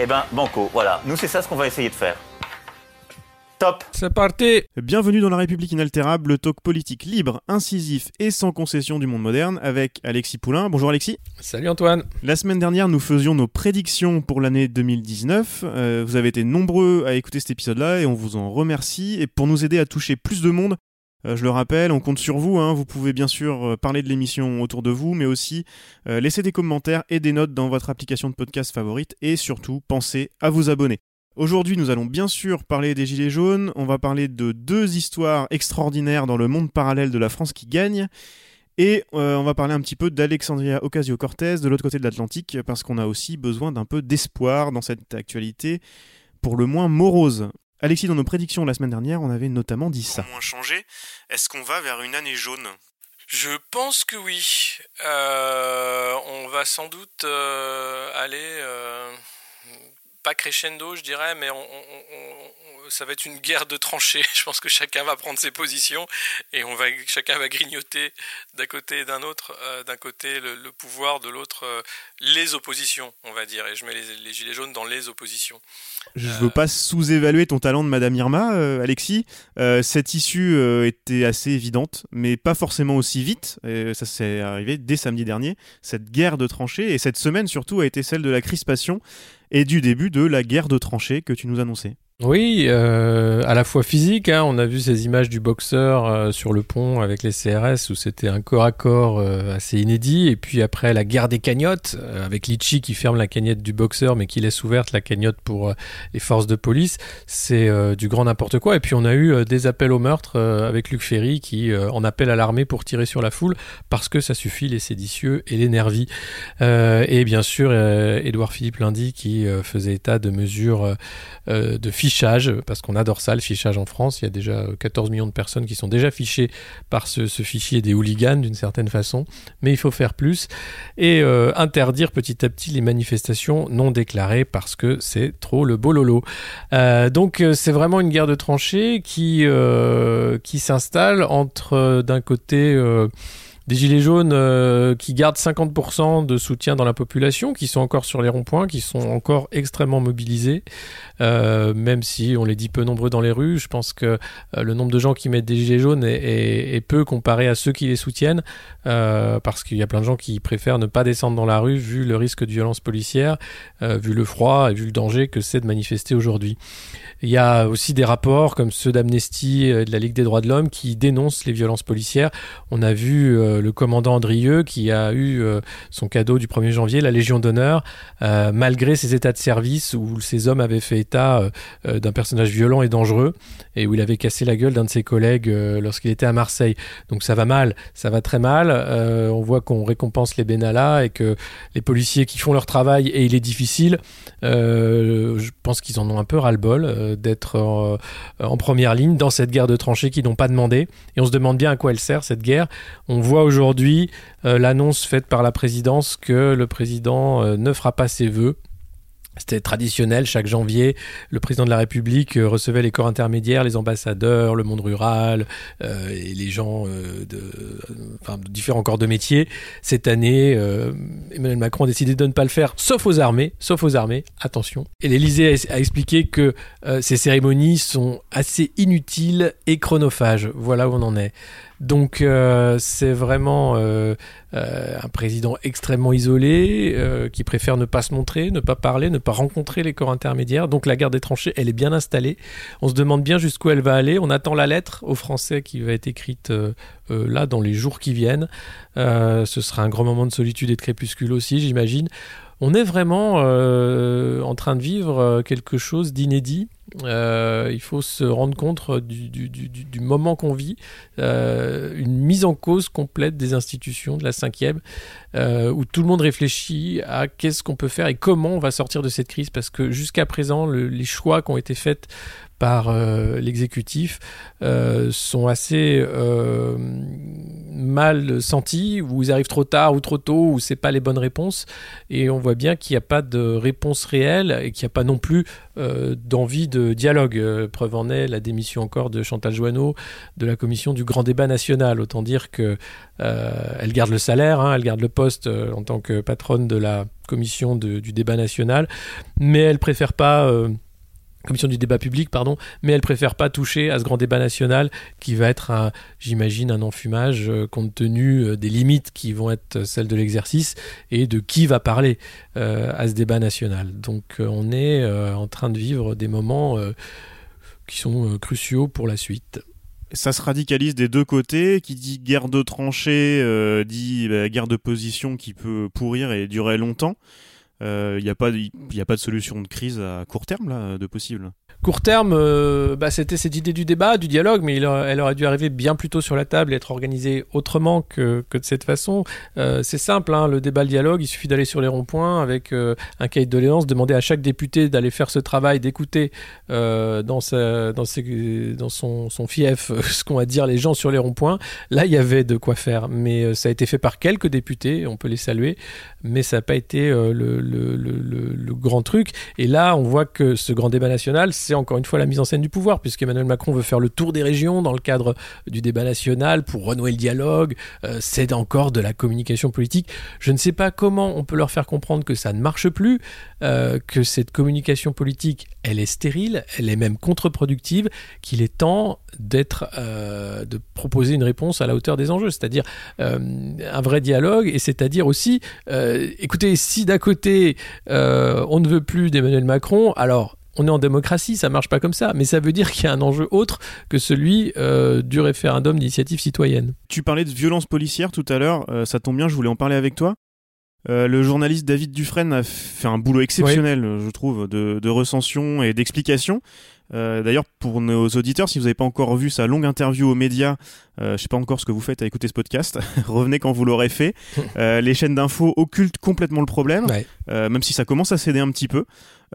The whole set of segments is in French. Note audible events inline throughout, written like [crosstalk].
Eh ben, banco, voilà. Nous, c'est ça ce qu'on va essayer de faire. Top C'est parti Bienvenue dans La République inaltérable, le talk politique libre, incisif et sans concession du monde moderne avec Alexis Poulain. Bonjour Alexis. Salut Antoine La semaine dernière, nous faisions nos prédictions pour l'année 2019. Euh, vous avez été nombreux à écouter cet épisode-là et on vous en remercie. Et pour nous aider à toucher plus de monde, euh, je le rappelle, on compte sur vous. hein. Vous pouvez bien sûr euh, parler de l'émission autour de vous, mais aussi euh, laisser des commentaires et des notes dans votre application de podcast favorite. Et surtout, pensez à vous abonner. Aujourd'hui, nous allons bien sûr parler des Gilets jaunes. On va parler de deux histoires extraordinaires dans le monde parallèle de la France qui gagne. Et on va parler un petit peu d'Alexandria Ocasio-Cortez de l'autre côté de l'Atlantique, parce qu'on a aussi besoin d'un peu d'espoir dans cette actualité, pour le moins morose. Alexis, dans nos prédictions la semaine dernière, on avait notamment dit ça. moins changé. Est-ce qu'on va vers une année jaune? Je pense que oui. Euh, on va sans doute euh, aller... euh, pas crescendo, je dirais, mais on- ça va être une guerre de tranchées. [laughs] Je pense que chacun va prendre ses positions et on va, chacun va grignoter d'un côté et d'un autre. Euh, d'un côté le, le pouvoir, de l'autre euh, les oppositions, on va dire. Et je mets les, les gilets jaunes dans les oppositions. Je veux pas sous-évaluer ton talent de Madame Irma, euh, Alexis. Euh, cette issue euh, était assez évidente, mais pas forcément aussi vite. Et ça s'est arrivé dès samedi dernier. Cette guerre de tranchées, et cette semaine surtout, a été celle de la crispation et du début de la guerre de tranchées que tu nous annonçais. Oui, euh, à la fois physique, hein, on a vu ces images du boxeur euh, sur le pont avec les CRS où c'était un corps à corps euh, assez inédit, et puis après la guerre des cagnottes avec Litchi qui ferme la cagnotte du boxeur mais qui laisse ouverte la cagnotte pour les forces de police, c'est du grand n'importe quoi. Et puis on a eu des appels au meurtre avec Luc Ferry qui en appelle à l'armée pour tirer sur la foule parce que ça suffit les séditieux et les nervis. Et bien sûr Édouard Philippe Lundy qui faisait état de mesures de parce qu'on adore ça, le fichage en France. Il y a déjà euh, 14 millions de personnes qui sont déjà fichées par ce, fichier des hooligans d'une certaine façon, mais il faut faire plus et euh, interdire petit à petit les manifestations non déclarées parce que c'est trop le bololo. Euh, donc euh, c'est vraiment une guerre de tranchées qui, euh, qui s'installe entre euh, d'un côté... des gilets jaunes euh, qui gardent 50% de soutien dans la population, qui sont encore sur les ronds-points, qui sont encore extrêmement mobilisés, euh, même si on les dit peu nombreux dans les rues. Je pense que euh, le nombre de gens qui mettent des gilets jaunes est, peu comparé à ceux qui les soutiennent, parce qu'il y a plein de gens qui préfèrent ne pas descendre dans la rue vu le risque de violence policière, vu le froid et vu le danger que c'est de manifester aujourd'hui. Il y a aussi des rapports comme ceux d'Amnesty et de la Ligue des droits de l'homme qui dénoncent les violences policières. On a vu le commandant Andrieux qui a eu euh, son cadeau du 1er janvier, la Légion d'honneur, euh, malgré ses états de service où ces hommes avaient fait état euh, d'un personnage violent et dangereux et où il avait cassé la gueule d'un de ses collègues lorsqu'il était à Marseille. Donc ça va mal, ça va très mal. On voit qu'on récompense les Benalla et que les policiers qui font leur travail et il est difficile, je pense qu'ils en ont un peu ras-le-bol d'être en première ligne dans cette guerre de tranchées qu'ils n'ont pas demandé. Et on se demande bien à quoi elle sert cette guerre. On voit aujourd'hui euh, l'annonce faite par la présidence que le président euh, ne fera pas ses vœux. C'était traditionnel, chaque janvier, le président de la République euh, recevait les corps intermédiaires, les ambassadeurs, le monde rural et les gens de, différents corps de métier. Cette année, Emmanuel Macron a décidé de ne pas le faire, sauf aux armées, sauf aux armées, attention. Et l'Élysée a, expliqué que ces cérémonies sont assez inutiles et chronophages. Voilà où on en est. Donc euh, c'est vraiment euh, euh, un président extrêmement isolé, qui préfère ne pas se montrer, ne pas parler, ne pas rencontrer les corps intermédiaires. Donc la guerre des tranchées, elle est bien installée. On se demande bien jusqu'où elle va aller. On attend la lettre aux Français qui va être écrite là dans les jours qui viennent. Ce sera un grand moment de solitude et de crépuscule aussi, j'imagine. On est vraiment euh, en train de vivre euh, quelque chose d'inédit. Euh, il faut se rendre compte du, moment qu'on vit, une mise en cause complète des institutions de la cinquième, où tout le monde réfléchit à qu'est-ce qu'on peut faire et comment on va sortir de cette crise, parce que jusqu'à présent, le, les choix qui ont été faits par euh, l'exécutif euh, sont assez euh, mal sentis, ou ils arrivent trop tard ou trop tôt, ou c'est pas les bonnes réponses. Et on voit bien qu'il n'y a pas de réponse réelle et qu'il n'y a pas non plus d'envie de dialogue. Preuve en est la démission encore de Chantal Joanneau de la commission du grand débat national. Autant dire que elle garde le salaire, hein, elle garde le poste en tant que patronne de la commission du débat national, mais elle préfère pas. Commission du débat public, pardon, mais elle préfère pas toucher à ce grand débat national qui va être, j'imagine, un enfumage euh, compte tenu euh, des limites qui vont être celles de l'exercice et de qui va parler euh, à ce débat national. Donc on est en train de vivre des moments qui sont cruciaux pour la suite. Ça se radicalise des deux côtés. Qui dit guerre de tranchées dit bah, guerre de position qui peut pourrir et durer longtemps. Il n'y a, pas de- y a pas de solution de crise à court terme là, de possible. Court terme, euh, bah, c'était cette idée du débat, du dialogue, mais elle aurait dû arriver bien plus tôt sur la table et être organisée autrement que, que de cette façon. Euh, c'est simple, hein, le débat, le dialogue, il suffit d'aller sur les ronds-points avec euh, un cahier de doléances, demander à chaque député d'aller faire ce travail, d'écouter dans, son, son fief ce qu'ont à dire les gens sur les ronds-points. Là, il y avait de quoi faire, mais ça a été fait par quelques députés, on peut les saluer, mais ça n'a pas été le- le grand truc. Et là, on voit que ce grand débat national, c'est encore une fois la mise en scène du pouvoir, puisqu'Emmanuel Macron veut faire le tour des régions dans le cadre du débat national pour renouer le dialogue. Euh, c'est encore de la communication politique. Je ne sais pas comment on peut leur faire comprendre que ça ne marche plus, euh, que cette communication politique, elle est stérile, elle est même contre-productive, qu'il est temps d'être, euh, de proposer une réponse à la hauteur des enjeux, c'est-à-dire euh, un vrai dialogue, et c'est-à-dire aussi, écoutez, si d'un côté on ne veut plus d'Emmanuel Macron, alors on est en démocratie, ça marche pas comme ça, mais ça veut dire qu'il y a un enjeu autre que celui euh, du référendum d'initiative citoyenne. Tu parlais de violence policière tout à l'heure, euh, ça tombe bien, je voulais en parler avec toi. Euh, le journaliste David Dufresne a fait un boulot exceptionnel, je trouve, de, de recension et d'explication. Euh, D'ailleurs, pour nos auditeurs, si vous n'avez pas encore vu sa longue interview aux médias, euh, je sais pas encore ce que vous faites à écouter ce podcast, [laughs] revenez quand vous l'aurez fait. [laughs] Euh, les chaînes d'infos occultent complètement le problème, Ouais. même si ça commence à céder un petit peu.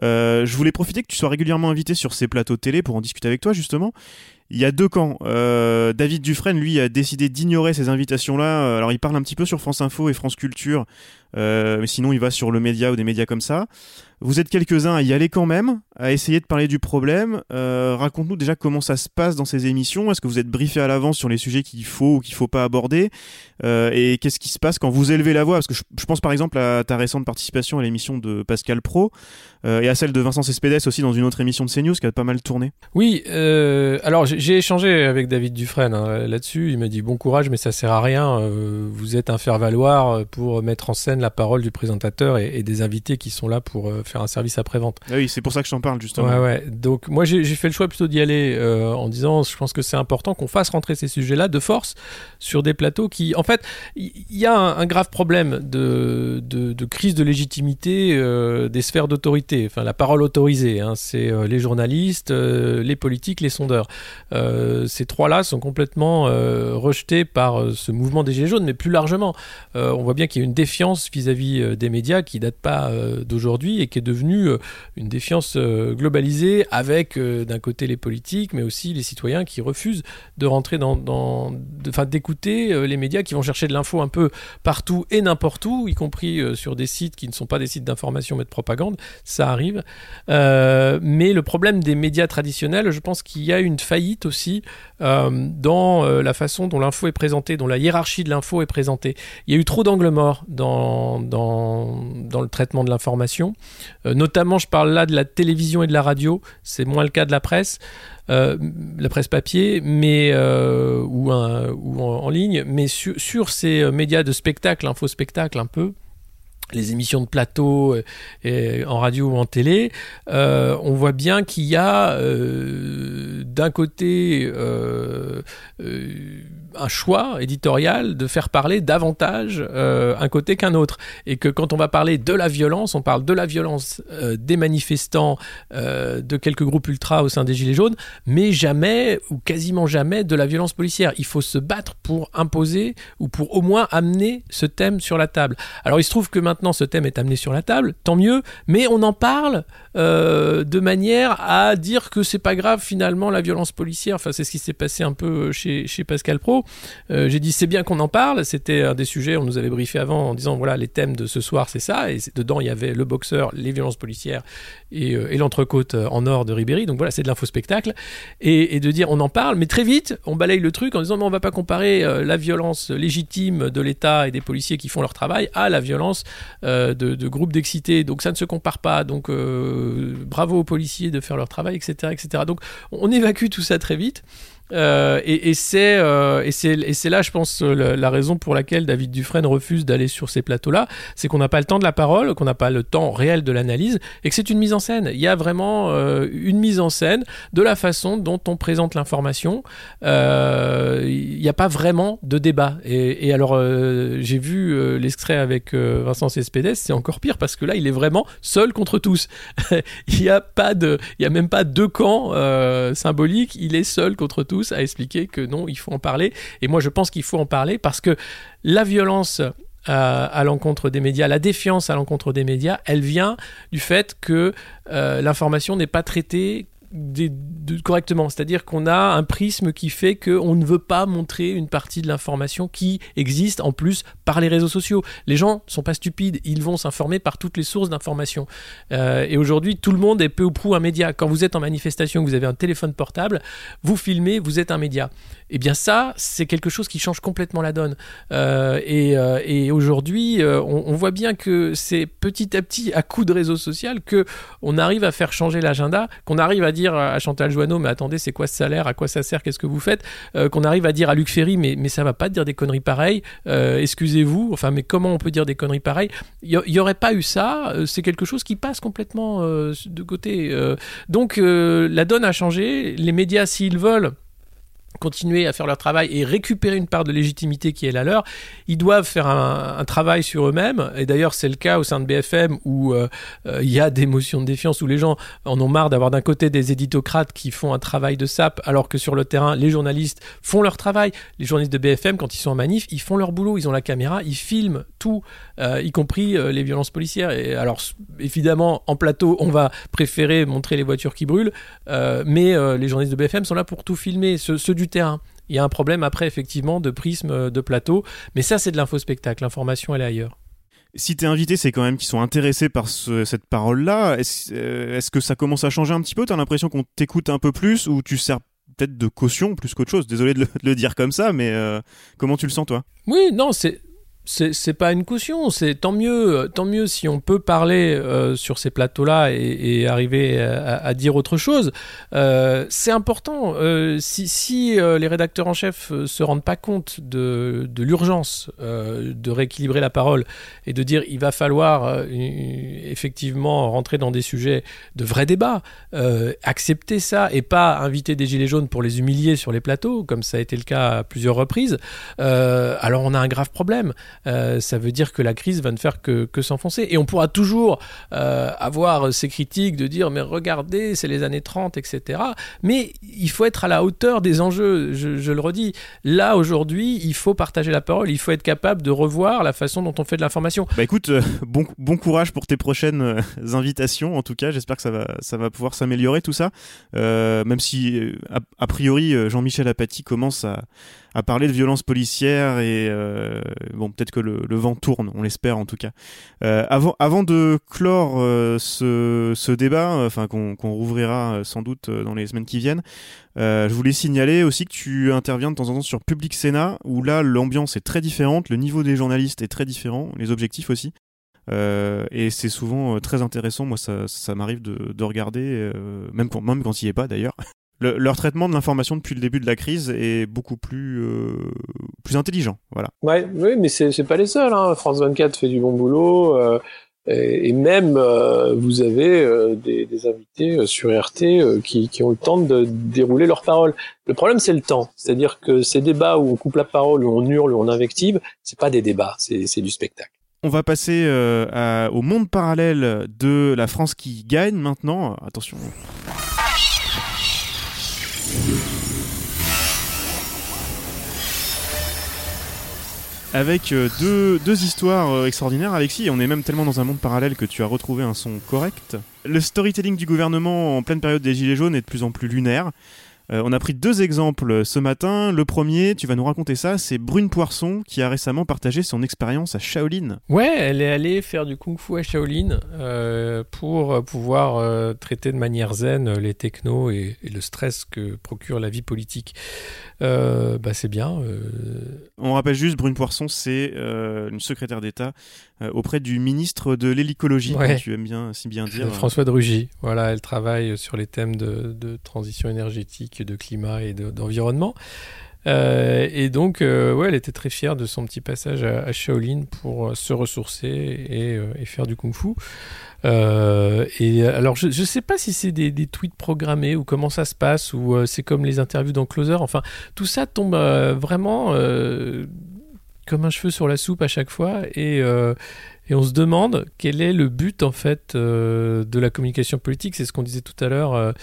Je voulais profiter que tu sois régulièrement invité sur ces plateaux de télé pour en discuter avec toi, justement. Il y a deux camps. Euh, David Dufresne, lui, a décidé d'ignorer ces invitations-là. Alors, il parle un petit peu sur France Info et France Culture, mais sinon, il va sur le média ou des médias comme ça. Vous êtes quelques-uns à y aller quand même, à essayer de parler du problème. Euh, Raconte-nous déjà comment ça se passe dans ces émissions. Est-ce que vous êtes briefé à l'avance sur les sujets qu'il faut ou qu'il faut pas aborder Euh, Et qu'est-ce qui se passe quand vous élevez la voix? Parce que je, pense par exemple à ta récente participation à l'émission de Pascal Pro euh, et à celle de Vincent Cespedes aussi dans une autre émission de CNews qui a pas mal tourné. Oui, euh, alors j'ai échangé avec David Dufresne hein, là-dessus. Il m'a dit bon courage, mais ça sert à rien. euh, vous êtes un faire-valoir pour mettre en scène la parole du présentateur et, et des invités qui sont là pour euh, faire un service après-vente. Ah oui, c'est pour ça que je t'en parle justement. Ouais, ouais. Donc moi j'ai fait le choix plutôt d'y aller euh, en disant je pense que c'est important qu'on fasse rentrer ces sujets-là de force sur des plateaux qui, en fait, il y, y a un, un grave problème de, de, de crise de légitimité euh, des sphères d'autorité. Enfin la parole autorisée, hein, c'est les journalistes, les politiques, les sondeurs. Ces trois-là sont complètement rejetés par ce mouvement des gilets jaunes, mais plus largement, on voit bien qu'il y a une défiance vis-à-vis euh, des médias qui date pas euh, d'aujourd'hui et qui est devenue euh, une défiance globalisée avec d'un côté les politiques, mais aussi les citoyens qui refusent de rentrer dans, d'écouter les médias qui vont chercher de l'info un peu partout et n'importe où, y compris sur des sites qui ne sont pas des sites d'information mais de propagande. Ça arrive. Mais le problème des médias traditionnels, je pense qu'il y a une faillite aussi dans la façon dont l'info est présentée, dont la hiérarchie de l'info est présentée. Il y a eu trop d'angles morts dans, dans, le traitement de l'information. Euh, notamment, je parle là de la télévision et de la radio. C'est moins le cas de la presse. Euh, la presse papier, mais euh, ou, en, ligne, mais sur, ces médias de spectacle, info-spectacle un peu, les émissions de plateau euh, en radio ou en télé, on voit bien qu'il y a d'un côté un choix éditorial de faire parler davantage un côté qu'un autre. Et que quand on va parler de la violence, on parle de la violence des manifestants, de quelques groupes ultra au sein des Gilets jaunes, mais jamais ou quasiment jamais de la violence policière. Il faut se battre pour imposer ou pour au moins amener ce thème sur la table. Alors il se trouve que maintenant, ce thème est amené sur la table, tant mieux, mais on en parle euh, de manière à dire que c'est pas grave finalement la violence policière. Enfin, c'est ce qui s'est passé un peu chez, chez Pascal Pro. Euh, j'ai dit c'est bien qu'on en parle. C'était un des sujets, on nous avait briefé avant en disant voilà, les thèmes de ce soir c'est ça. Et dedans il y avait le boxeur, les violences policières et, euh, l'entrecôte en or de Ribéry. Donc voilà, c'est de l'info-spectacle. Et, et, de dire on en parle, mais très vite on balaye le truc en disant mais on va pas comparer la violence légitime de l'État et des policiers qui font leur travail à la violence euh, de, groupes d'excités. Donc ça ne se compare pas. Donc euh, bravo aux policiers de faire leur travail, etc., etc. Donc on évacue tout ça très vite. Euh, et, euh, et c'est là, je pense, la, raison pour laquelle David Dufresne refuse d'aller sur ces plateaux-là, c'est qu'on n'a pas le temps de la parole, qu'on n'a pas le temps réel de l'analyse, et que c'est une mise en scène. Il y a vraiment euh, une mise en scène de la façon dont on présente l'information. il n'y a pas vraiment de débat. Et, alors, j'ai vu l'extrait avec Vincent Cespedes, c'est encore pire parce que là, il est vraiment seul contre tous. [laughs] il n'y a a même pas deux camps symboliques. Il est seul contre tous à expliquer que non, il faut en parler. Et moi, je pense qu'il faut en parler parce que la violence euh, à l'encontre des médias, la défiance à l'encontre des médias, elle vient du fait que euh, l'information n'est pas traitée correctement. C'est-à-dire qu'on a un prisme qui fait qu'on ne veut pas montrer une partie de l'information qui existe en plus par les réseaux sociaux. Les gens ne sont pas stupides, ils vont s'informer par toutes les sources d'information. Euh, et aujourd'hui, tout le monde est peu ou prou un média. Quand vous êtes en manifestation, vous avez un téléphone portable, vous filmez, vous êtes un média. Eh bien ça, c'est quelque chose qui change complètement la donne. Euh, euh, et, aujourd'hui, on, voit bien que c'est petit à petit, à coup de réseaux sociaux, que on arrive à faire changer l'agenda, qu'on arrive à dire à Chantal Joanneau, mais attendez, c'est quoi ce salaire? À quoi ça sert? Qu'est-ce que vous faites? Euh, Qu'on arrive à dire à Luc Ferry, mais, mais ça va pas dire des conneries pareilles. Euh, excusez-vous. Enfin, mais comment on peut dire des conneries pareilles? Il y, aurait pas eu ça. Euh, c'est quelque chose qui passe complètement de côté. donc, la donne a changé. Les médias, s'ils veulent continuer à faire leur travail et récupérer une part de légitimité qui est la leur, ils doivent faire un, travail sur eux-mêmes. Et d'ailleurs, c'est le cas au sein de BFM où euh, euh, il y a des motions de défiance, où les gens en ont marre d'avoir d'un côté des éditocrates qui font un travail de sape, alors que sur le terrain, les journalistes font leur travail. Les journalistes de BFM, quand ils sont en manif, ils font leur boulot, ils ont la caméra, ils filment tout, euh, y compris les violences policières. Et alors, évidemment, en plateau, on va préférer montrer les voitures qui brûlent, mais les journalistes de BFM sont là pour tout filmer. Ceux, du terrain. Il y a un problème après, effectivement, de prisme, euh, de plateau. Mais ça, c'est de l'infospectacle. L'information, elle est ailleurs. Si t'es invité, c'est quand même qu'ils sont intéressés par cette parole-là. Euh, est-ce que ça commence à changer un petit peu? T'as l'impression qu'on t'écoute un peu plus ou tu sers peut-être de caution plus qu'autre chose? Désolé de le, dire comme ça, mais euh, comment tu le sens toi? Oui, non, c'est c'est pas une caution, c'est tant mieux, tant mieux si on peut parler euh, sur ces plateaux-là et, arriver à, dire autre chose. Euh, c'est important. Euh, si, si les rédacteurs en chef se rendent pas compte de, de l'urgence de rééquilibrer la parole et de dire il va falloir effectivement rentrer dans des sujets de vrais débats, accepter ça et pas inviter des gilets jaunes pour les humilier sur les plateaux, comme ça a été le cas à plusieurs reprises, alors on a un grave problème. Euh, ça veut dire que la crise va ne faire que, que s'enfoncer. Et on pourra toujours euh, avoir ces critiques de dire mais regardez, c'est les années 30, etc. Mais il faut être à la hauteur des enjeux, je, le redis. Là, aujourd'hui, il faut partager la parole, il faut être capable de revoir la façon dont on fait de l'information. Bah écoute, euh, bon, bon courage pour tes prochaines invitations, en tout cas, j'espère que ça va, ça va pouvoir s'améliorer tout ça. même si, a priori, Jean-Michel Apathy commence à à parler de violence policière et euh, bon peut-être que le, vent tourne, on l'espère en tout cas. Euh, avant, avant de clore euh, ce, ce, débat, enfin qu'on rouvrira sans doute dans les semaines qui viennent, je voulais signaler aussi que tu interviens de temps en temps sur Public Sénat où là l'ambiance est très différente, le niveau des journalistes est très différent, les objectifs aussi. Euh, et c'est souvent très intéressant. Moi, ça, ça m'arrive de, de, regarder, même, quand, même quand il n'y est pas d'ailleurs. Le- leur traitement de l'information depuis le début de la crise est beaucoup plus, euh, plus intelligent. Voilà. Ouais, oui, mais c'est pas les seuls. Hein. France 24 fait du bon boulot. euh, et, et même, euh, vous avez des, des invités sur RT qui, qui ont le temps de dérouler leurs paroles. Le problème, c'est le temps. C'est-à-dire que ces débats où on coupe la parole, où on hurle, où on invective, c'est pas des débats, c'est c'est du spectacle. On va passer à- au monde parallèle de la France qui gagne maintenant. Attention. Avec euh, deux, histoires euh, extraordinaires, Alexis, on est même tellement dans un monde parallèle que tu as retrouvé un son correct. Le storytelling du gouvernement en pleine période des Gilets jaunes est de plus en plus lunaire. Euh, on a pris deux exemples ce matin. Le premier, tu vas nous raconter ça, c'est Brune Poisson qui a récemment partagé son expérience à Shaolin. Ouais, elle est allée faire du kung-fu à Shaolin euh, pour pouvoir euh, traiter de manière zen les technos et, et le stress que procure la vie politique. Bah c'est bien. On rappelle juste, Brune Poisson, c'est une secrétaire d'État auprès du ministre de l'hélicologie, Ouais. tu aimes bien si bien dire. François de Rugy, voilà, elle travaille sur les thèmes de, de transition énergétique, de climat et de- d'environnement. Euh, et donc, euh, ouais, elle était très fière de son petit passage à, Shaolin pour euh, se ressourcer et, faire du kung-fu. Et alors, je ne sais pas si c'est des, tweets programmés ou comment ça se passe, ou c'est comme les interviews dans Closer. Enfin, tout ça tombe vraiment comme un cheveu sur la soupe à chaque fois. Et, et on se demande quel est le but en fait de la communication politique. C'est ce qu'on disait tout à l'heure.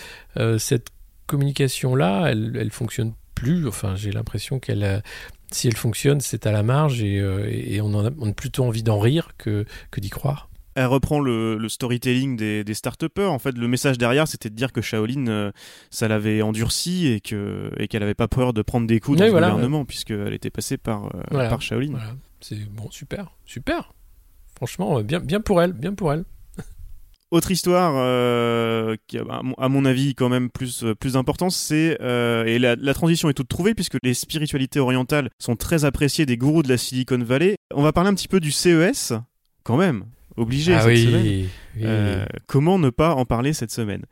cette communication-là, elle, elle fonctionne plus. Enfin, j'ai l'impression qu'elle, si elle fonctionne, c'est à la marge et, euh, et on, en a, on a plutôt envie d'en rire que, que d'y croire. Elle reprend le, le storytelling des, des start-upers. En fait, le message derrière, c'était de dire que Shaolin, euh, ça l'avait endurci et que et qu'elle avait pas peur de prendre des coups dans Oui, le voilà, gouvernement, puisqu'elle était passée par, euh, Voilà. par Shaolin. Voilà. C'est bon, super, super. Franchement, bien, bien pour elle, bien pour elle. Autre histoire euh, qui, mon- à mon avis, quand même plus, euh, plus importante, c'est euh, et la, la transition est toute trouvée puisque les spiritualités orientales sont très appréciées des gourous de la Silicon Valley. On va parler un petit peu du CES, quand même, obligé ah cette oui, semaine. oui. Euh, comment ne pas en parler cette semaine?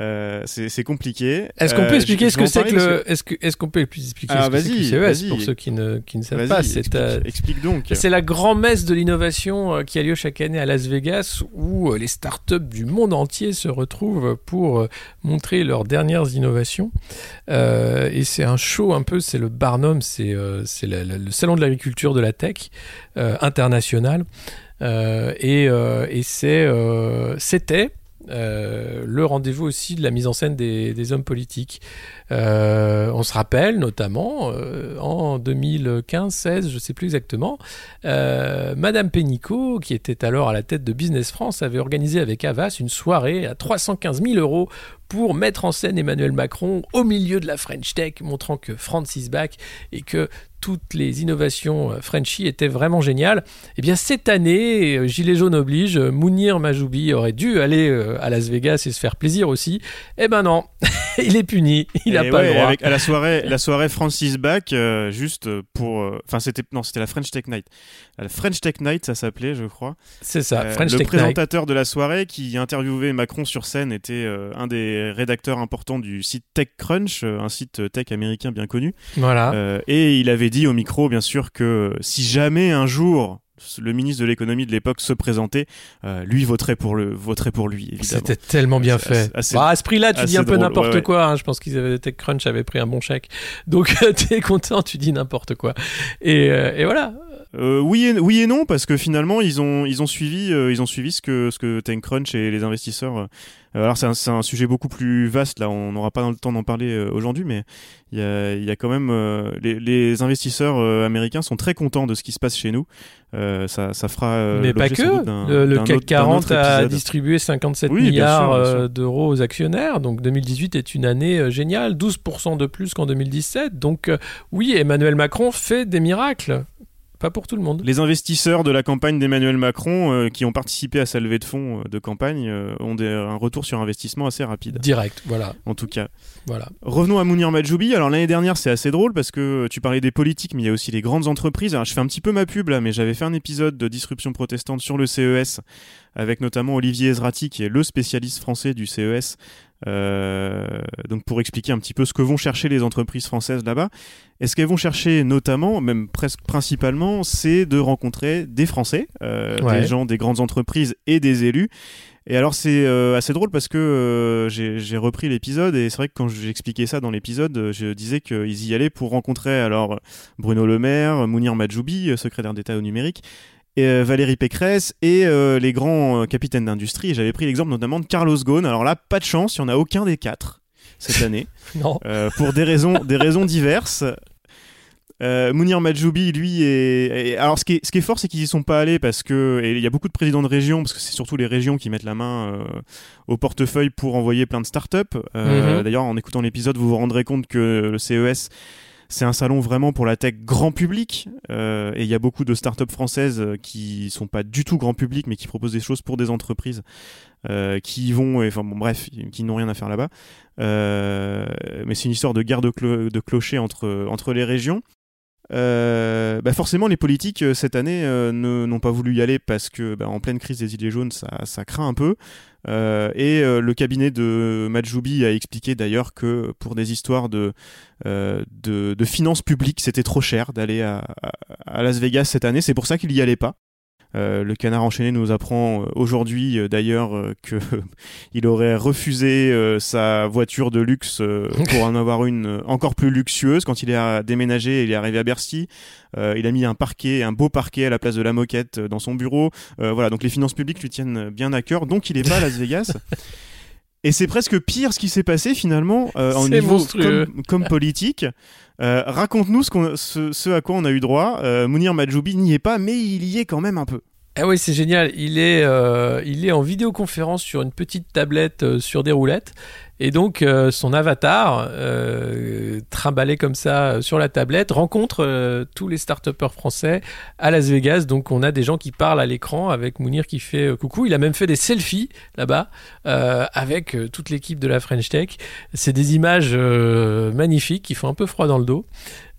Euh, C'est compliqué. Est-ce qu'on Euh, peut expliquer ce que c'est que le Est-ce qu'on peut expliquer Ah, ce que c'est que vas-y. pour ceux qui ne qui ne savent pas C'est explique, euh, explique donc. C'est la grand-messe de l'innovation qui a lieu chaque année à Las Vegas où les startups du monde entier se retrouvent pour montrer leurs dernières innovations. Et c'est un show un peu, c'est le Barnum, c'est le salon de l'agriculture de la tech international. Euh, et euh, et euh, c'était le rendez-vous aussi de la mise en scène des, hommes politiques. On se rappelle notamment en 2015-16, je sais plus exactement, Madame Pénicaud, qui était alors à la tête de Business France, avait organisé avec Havas une soirée à 315 000 euros pour mettre en scène Emmanuel Macron au milieu de la French Tech, montrant que France is back et que toutes les innovations euh, Frenchy étaient vraiment géniales. Eh bien, cette année, euh, Gilet jaune oblige, euh, Mounir Majoubi aurait dû aller à Las Vegas et se faire plaisir aussi. Eh ben non, [laughs] il est puni, il n'a Et pas ouais, le droit. Avec, à la soirée, la soirée Francis Bach, euh, juste pour. euh, Enfin, c'était non, c'était la French Tech Night. La French Tech Night, ça s'appelait, je crois. C'est ça, Euh, French le Tech Night. présentateur de la soirée qui interviewait Macron sur scène était un des rédacteurs importants du site TechCrunch, euh, un site tech américain bien connu. Voilà. Euh, et il avait dit au micro, bien sûr, que si jamais un jour le ministre de l'économie de l'époque se présentait, euh, lui voterait pour le voterait pour lui. Évidemment. C'était tellement bien fait. assez- assez- Bah, à ce prix-là, tu dis un peu n'importe ouais, quoi. hein. Je pense qu'ils avaient TechCrunch avait pris un bon chèque. Donc, [laughs] t'es content, tu dis n'importe quoi. Et, euh, et voilà. Euh, oui, et, oui et non parce que finalement ils ont ils ont suivi euh, ils ont suivi ce que ce que TechCrunch et les investisseurs. euh, alors c'est un, un sujet beaucoup plus vaste là, on n'aura pas le temps d'en parler euh, aujourd'hui, mais il y a, y a quand même euh, les, les investisseurs euh, américains sont très contents de ce qui se passe chez nous. Euh, ça, ça fera. euh, Mais pas que. Le, CAC autre- d'un 40 autre a distribué 57 Oui, bien milliards d'euros aux actionnaires. Donc 2018 est une année géniale, 12% de plus qu'en 2017. Donc euh, oui, Emmanuel Macron fait des miracles. Pas pour tout le monde. Les investisseurs de la campagne d'Emmanuel Macron euh, qui ont participé à sa levée de fonds euh, de campagne euh, ont des- un retour sur investissement assez rapide. Direct, voilà. En tout cas. Voilà. Revenons à Mounir Majoubi. Alors l'année dernière, c'est assez drôle parce que tu parlais des politiques, mais il y a aussi les grandes entreprises. Alors je fais un petit peu ma pub là, mais j'avais fait un épisode de Disruption protestante sur le CES avec notamment Olivier Ezrati, qui est le spécialiste français du CES. Donc pour expliquer un petit peu ce que vont chercher les entreprises françaises là-bas. Et ce qu'elles vont chercher notamment, même presque principalement, c'est de rencontrer des Français, des gens des grandes entreprises et des élus. Et alors c'est assez drôle parce que j'ai repris l'épisode et c'est vrai que quand j'expliquais ça dans l'épisode, je disais qu'ils y allaient pour rencontrer alors Bruno Le Maire, Mounir Majoubi, secrétaire d'État au numérique, et, euh, Valérie Pécresse et euh, les grands euh, capitaines d'industrie. J'avais pris l'exemple notamment de Carlos Ghosn. Alors là, pas de chance, il n'y en a aucun des quatre cette [laughs] année. non. pour des raisons, des raisons diverses. Mounir Majoubi, lui, est. alors, ce qui est, ce qui est fort, c'est qu'ils y sont pas allés parce que. Il y a beaucoup de présidents de régions, parce que c'est surtout les régions qui mettent la main au portefeuille pour envoyer plein de startups. Mm D'ailleurs, en écoutant l'épisode, vous vous rendrez compte que le CES c'est un salon vraiment pour la tech grand public euh, et il y a beaucoup de startups françaises euh, qui sont pas du tout grand public mais qui proposent des choses pour des entreprises euh, qui y vont, enfin bref, qui n'ont rien à faire là-bas. mais c'est une histoire de guerre de, de clocher entre, les régions. Bah forcément, les politiques cette année n'ont pas voulu y aller parce que, bah, en pleine crise des Gilets jaunes, ça craint un peu. Et le cabinet de Majoubi a expliqué d'ailleurs que pour des histoires de, de, de finances publiques, c'était trop cher d'aller à, Las Vegas cette année. C'est pour ça qu'il y allait pas. Euh, le canard enchaîné nous apprend euh, aujourd'hui euh, d'ailleurs qu'il [laughs] aurait refusé sa voiture de luxe pour en avoir une encore plus luxueuse. Quand il est déménagé, il est arrivé à Bercy. il a mis un parquet, un beau parquet à la place de la moquette dans son bureau. voilà, donc les finances publiques lui tiennent bien à cœur. Donc il est pas à Las Vegas. [laughs] Et c'est presque pire ce qui s'est passé finalement en niveau comme, [laughs] politique. Raconte-nous ce, ce, à quoi on a eu droit. Mounir Majoubi n'y est pas, mais il y est quand même un peu. Ah oui, c'est génial. Il est, euh, il est en vidéoconférence sur une petite tablette euh, sur des roulettes et donc euh, son avatar, euh, trimballé comme ça euh, sur la tablette, rencontre euh, tous les start français à Las Vegas. Donc on a des gens qui parlent à l'écran avec Mounir qui fait coucou. Il a même fait des selfies là-bas avec toute l'équipe de la French Tech. C'est des images magnifiques qui font un peu froid dans le dos.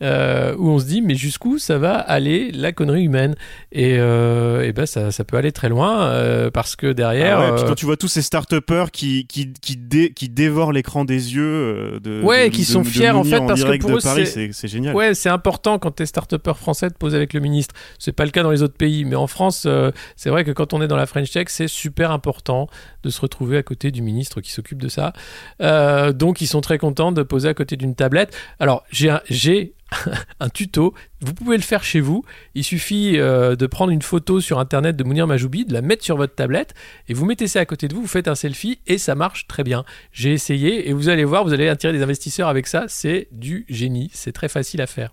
Où on se dit mais jusqu'où ça va aller la connerie humaine? Et, et ben ça, ça, peut aller très loin parce que derrière ah ouais, puis quand tu vois tous ces start qui qui qui, dé, qui dévorent l'écran des yeux euh, de ouais qui sont fiers en fait parce que pour eux c'est génial. Ouais c'est important quand t'es start français de poser avec le ministre. C'est pas le cas dans les autres pays mais en France euh, c'est vrai que quand on est dans la French Tech c'est super important de se retrouver à côté du ministre qui s'occupe de ça. Euh, donc ils sont très contents de poser à côté d'une tablette. Alors j'ai j'ai [laughs] un tuto. Vous pouvez le faire chez vous. Il suffit euh, de prendre une photo sur internet de Mounir Majoubi, de la mettre sur votre tablette et vous mettez ça à côté de vous, vous faites un selfie et ça marche très bien. J'ai essayé et vous allez voir, vous allez attirer des investisseurs avec ça. C'est du génie. C'est très facile à faire.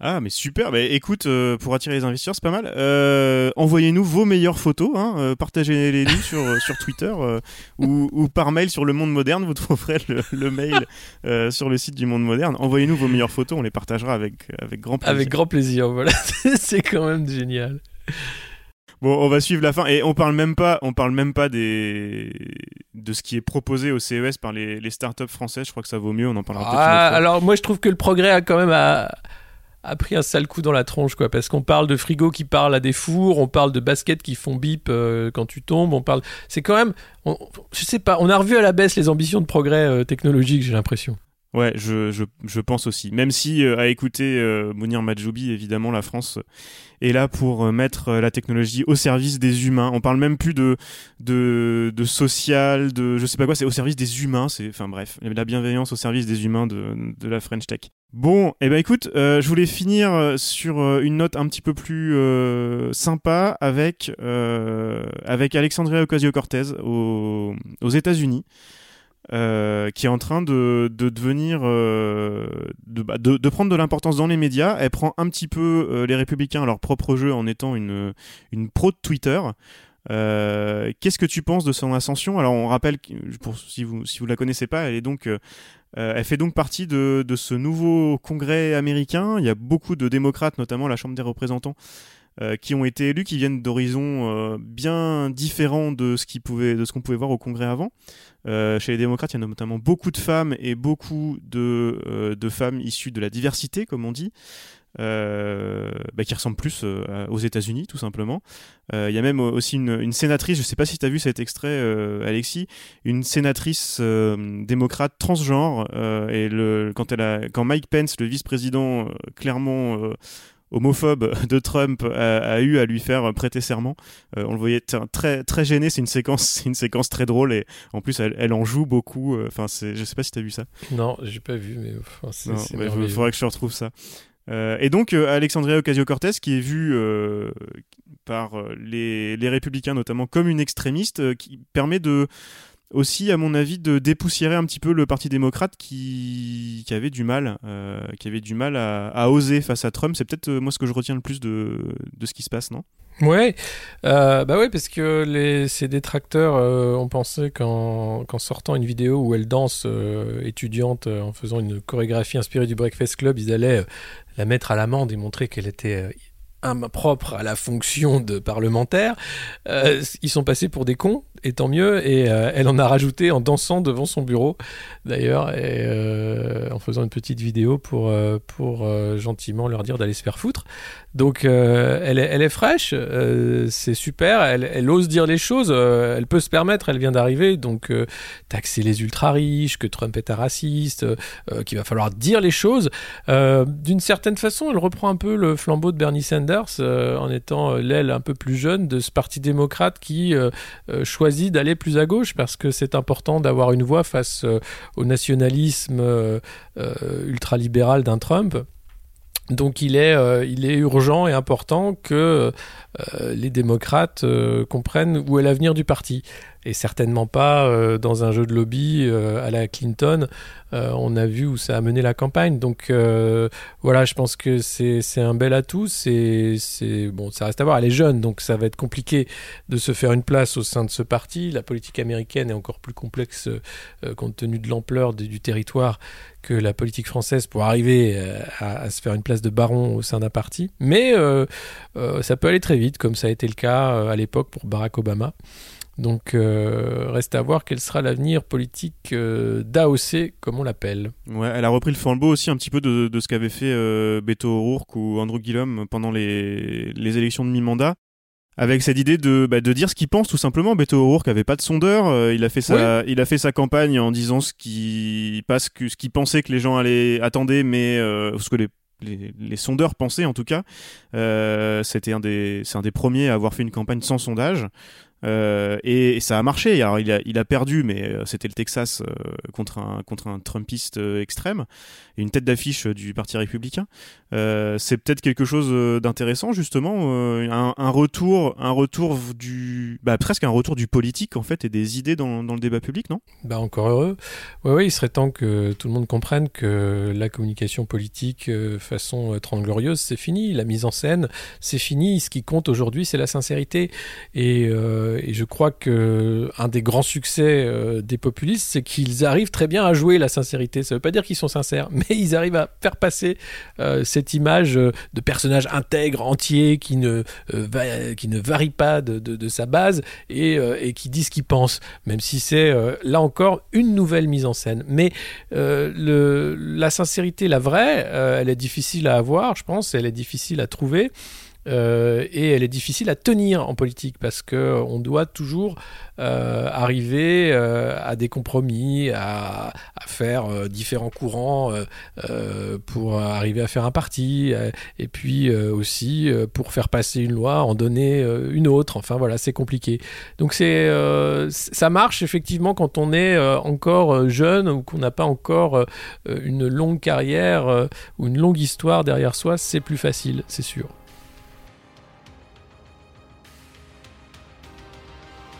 Ah mais super, bah, écoute, euh, pour attirer les investisseurs, c'est pas mal. Euh, envoyez-nous vos meilleures photos, hein, euh, partagez-les-nous sur, sur Twitter ou, ou, par mail sur Le Monde Moderne, vous trouverez le, le mail sur le site du Monde Moderne. Envoyez-nous vos meilleures photos, on les partagera avec, avec grand plaisir. Avec grand plaisir, voilà, [laughs] c'est quand même génial. Bon, on va suivre la fin et on parle même pas, on parle même pas des de ce qui est proposé au CES par les, les startups françaises. Je crois que ça vaut mieux. On en parlera. Ah, alors moi, je trouve que le progrès a quand même à a pris un sale coup dans la tronche, quoi, parce qu'on parle de frigo qui parle à des fours, on parle de baskets qui font bip euh, quand tu tombes, on parle. C'est quand même, je sais pas, on a revu à la baisse les ambitions de progrès euh, technologique, j'ai l'impression. Ouais, je, je, je, pense aussi. Même si, euh, à écouter euh, Mounir Majoubi, évidemment, la France est là pour euh, mettre la technologie au service des humains. On parle même plus de, de, de social, de je sais pas quoi, c'est au service des humains. C'est, enfin bref, la bienveillance au service des humains de, de la French Tech. Bon, et eh ben écoute, je voulais finir sur une note un petit peu plus sympa avec, avec Alexandria Ocasio-Cortez aux, aux États-Unis. Euh, qui est en train de, de devenir euh, bah, de, de, prendre de l'importance dans les médias. Elle prend un petit peu euh, les républicains à leur propre jeu en étant une, une pro de Twitter. Qu'est-ce que tu penses de son ascension? Alors on rappelle, pour, si vous si vous la connaissez pas, elle est donc elle fait donc partie de, de ce nouveau congrès américain. Il y a beaucoup de démocrates, notamment la Chambre des représentants, euh, qui ont été élus, qui viennent d'horizons euh, bien différents de ce qu'on pouvait voir au Congrès avant. Euh, chez les démocrates, il y a notamment beaucoup de femmes et beaucoup de, de femmes issues de la diversité, comme on dit. euh, bah, qui ressemble plus euh, aux États-Unis, tout simplement. Euh, Il y a même aussi une, une sénatrice, je sais pas si tu as vu cet extrait, euh, Alexis, une sénatrice euh, démocrate transgenre, euh, et le, quand, elle a, quand Mike Pence, le vice-président euh, clairement euh, homophobe de Trump a, a eu à lui faire prêter serment. Euh, on le voyait très très gêné. C'est une séquence, [laughs] une séquence très drôle et en plus elle, elle en joue beaucoup. Euh, Enfin, c'est, je sais pas si t'as vu ça. Non, j'ai pas vu, mais enfin, c'est merveilleux. faudrait que je retrouve ça. Euh, et donc euh, Alexandria Ocasio-Cortez, qui est vue euh, par les, les républicains notamment comme une extrémiste, qui permet de aussi, à mon avis, de dépoussiérer un petit peu le Parti démocrate qui, avait du mal, euh, qui avait du mal à, à oser face à Trump. C'est peut-être euh, moi ce que je retiens le plus de, ce qui se passe, non? Ouais, euh, bah ouais, parce que les, ces détracteurs euh, ont pensé qu'en sortant une vidéo où elle danse euh, étudiante euh, en faisant une chorégraphie inspirée du Breakfast Club, ils allaient euh, la mettre à l'amende et montrer qu'elle était impropre à la fonction de parlementaire. Euh, ils sont passés pour des cons, et tant mieux, et euh, elle en a rajouté en dansant devant son bureau, d'ailleurs, et euh, en faisant une petite vidéo pour, pour gentiment leur dire d'aller se faire foutre. Donc elle, est, elle est fraîche, c'est super, elle, elle ose dire les choses, elle peut se permettre, elle vient d'arriver, donc taxer les ultra riches, que Trump est un raciste, qu'il va falloir dire les choses. D'une certaine façon, elle reprend un peu le flambeau de Bernie Sanders euh, en étant euh, l'aile un peu plus jeune de ce parti démocrate qui euh, choisit d'aller plus à gauche parce que c'est important d'avoir une voix face au nationalisme ultralibéral d'un Trump. Donc il est urgent et important que euh, les démocrates euh, comprennent où est l'avenir du parti. Et certainement pas euh, dans un jeu de lobby à la Clinton. On a vu où ça a mené la campagne. Donc voilà, je pense que c'est un bel atout. C'est bon, ça reste à voir. Elle est jeune, donc ça va être compliqué de se faire une place au sein de ce parti. La politique américaine est encore plus complexe compte tenu de l'ampleur du territoire que la politique française pour arriver à, se faire une place de baron au sein d'un parti. Mais ça peut aller très vite, comme ça a été le cas euh, à l'époque pour Barack Obama. Donc euh, reste à voir quel sera l'avenir politique euh, d'AOC, comme on l'appelle. Ouais, elle a repris le flambeau aussi un petit peu de, de ce qu'avait fait euh, Beto O'Rourke ou Andrew Gillum pendant les, les élections de mi-mandat. Avec cette idée de, bah, de dire ce qu'il pense tout simplement. Beto O'Rourke avait pas de sondeur. il, a fait sa, il a fait sa campagne en disant ce qu'il ce pensait que les gens allaient attendaient, mais ce que les, les, sondeurs pensaient en tout cas. Euh, C'était c'est un des premiers à avoir fait une campagne sans sondage. Euh, et, ça a marché. Alors il a, perdu, mais euh, c'était le Texas euh, contre un contre un Trumpiste extrême une tête d'affiche du Parti républicain. C'est peut-être quelque chose d'intéressant justement, un, retour, un retour du, bah, presque un retour du politique en fait et des idées dans, dans le débat public, non? Bah encore heureux. Oui, oui, il serait temps que tout le monde comprenne que la communication politique façon euh, Trente Glorieuses, c'est fini. La mise en scène, c'est fini. Ce qui compte aujourd'hui, c'est la sincérité. Et, euh, et je crois que un des grands succès euh, des populistes, c'est qu'ils arrivent très bien à jouer la sincérité. Ça veut pas dire qu'ils sont sincères, [laughs] mais ils arrivent à faire passer euh, cette image euh, de personnage intègre, entier, qui ne, euh, qui ne varie pas de, sa base et, euh, qui dit ce qu'il pense, même si c'est euh, là encore une nouvelle mise en scène. Mais euh, la sincérité, la vraie, euh, elle est difficile à avoir, je pense, elle est difficile à trouver. Euh, et elle est difficile à tenir en politique parce que on doit toujours euh, arriver euh, à des compromis, à, à faire différents courants pour arriver à faire un parti, et puis aussi pour faire passer une loi, en donner une autre. Enfin voilà, c'est compliqué. Donc c'est ça marche effectivement quand on est encore jeune ou qu'on n'a pas encore une longue carrière ou une longue histoire derrière soi, c'est plus facile, c'est sûr.